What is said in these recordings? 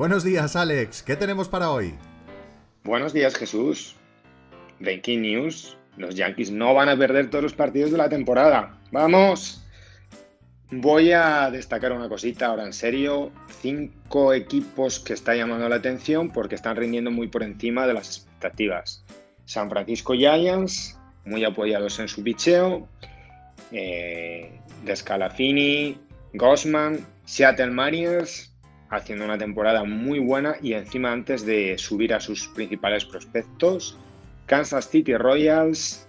Buenos días, Alex. ¿Qué tenemos para hoy? Buenos días, Jesús. Breaking News. Los Yankees no van a perder todos los partidos de la temporada. ¡Vamos! Voy a destacar una cosita ahora en serio. Cinco equipos que están llamando la atención porque están rindiendo muy por encima de las expectativas. San Francisco Giants, muy apoyados en su picheo. Eh, de Scalafini, Gossman, Seattle Mariners, haciendo una temporada muy buena y encima antes de subir a sus principales prospectos. Kansas City Royals,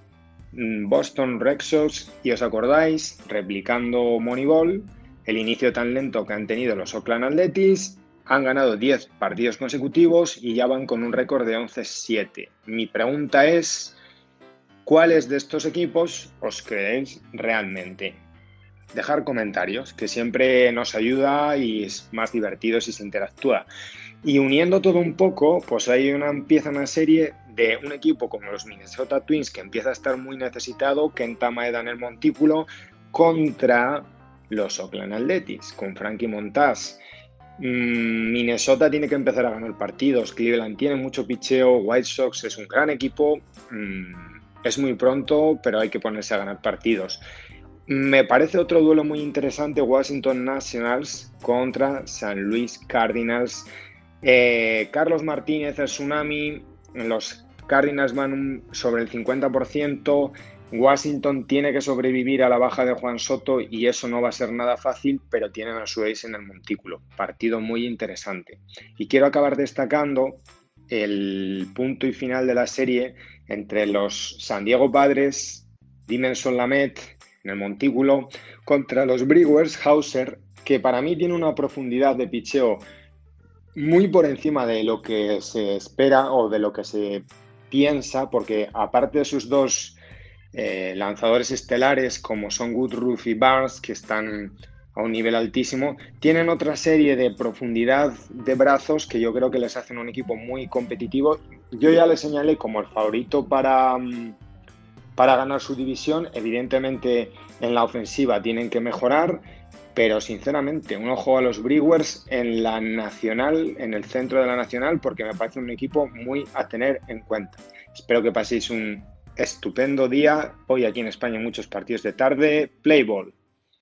mm, Boston Red Sox y os acordáis, replicando Moneyball, el inicio tan lento que han tenido los Oakland Athletics, han ganado 10 partidos consecutivos y ya van con un récord de 11-7. Mi pregunta es, ¿cuáles de estos equipos os creéis realmente? Dejar comentarios, que siempre nos ayuda y es más divertido si se interactúa. Y uniendo todo un poco, pues hay una, empieza una serie de un equipo como los Minnesota Twins que empieza a estar muy necesitado, Kenta Maeda en el montículo, contra los Oakland Athletics, con Frankie Montaz. Mm, Minnesota tiene que empezar a ganar partidos, Cleveland tiene mucho picheo, White Sox es un gran equipo, mm, es muy pronto, pero hay que ponerse a ganar partidos. Me parece otro duelo muy interesante, Washington Nationals contra San Luis Cardinals. Eh, Carlos Martínez, el Tsunami, los Cardinals van sobre el 50%. Washington tiene que sobrevivir a la baja de Juan Soto y eso no va a ser nada fácil, pero tienen a su ace en el montículo. Partido muy interesante. Y quiero acabar destacando el punto y final de la serie entre los San Diego Padres, Dimension Lamet en el montículo, contra los Brewers Hauser, que para mí tiene una profundidad de picheo muy por encima de lo que se espera o de lo que se piensa, porque aparte de sus dos eh, lanzadores estelares como son Woodruff y Barnes, que están a un nivel altísimo, tienen otra serie de profundidad de brazos que yo creo que les hacen un equipo muy competitivo. Yo ya les señalé como el favorito para, mm, para ganar su división. Evidentemente en la ofensiva tienen que mejorar pero sinceramente, un ojo a los Brewers en la nacional, en el centro de la nacional, porque me parece un equipo muy a tener en cuenta. Espero que paséis un estupendo día. Hoy aquí en España muchos partidos de tarde. Play ball.